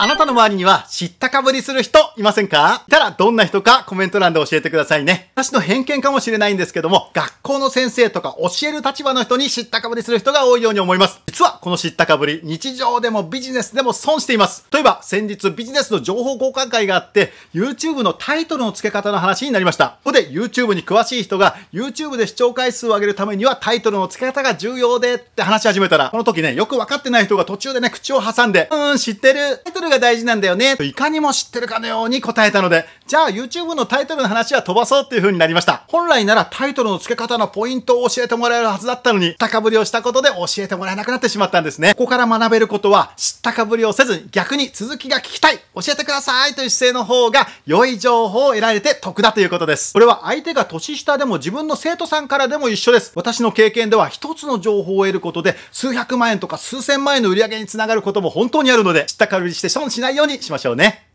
あなたの周りには知ったかぶりする人いませんか？いたらどんな人かコメント欄で教えてくださいね。私の偏見かもしれないんですけども、学校の先生とか教える立場の人に知ったかぶりする人が多いように思います。実はこの知ったかぶり、日常でもビジネスでも損しています。例えば先日ビジネスの情報交換会があって、YouTube のタイトルの付け方の話になりました。ここで YouTube に詳しい人が YouTube で視聴回数を上げるためにはタイトルの付け方が重要でって話し始めたら、この時ね、よくわかってない人が途中でね、口を挟んで、うーん、知ってる。タイトルが大事なんだよね。といかにも知ってるかのように答えたので、じゃあ YouTube のタイトルの話は飛ばそうっていう風になりました。本来ならタイトルの付け方のポイントを教えてもらえるはずだったのに、高ぶりをしたことで教えてもらえなくなってしまったんですね。ここから学べることは、知ったかぶりをせずに逆に続きが聞きたい、教えてくださいという姿勢の方が良い情報を得られて得だということです。これは相手が年下でも自分の生徒さんからでも一緒です。私の経験では一つの情報を得ることで数百万円とか数千万円の売り上げにつながることも本当にあるので、知ったかぶりして損しないようにしましょうね。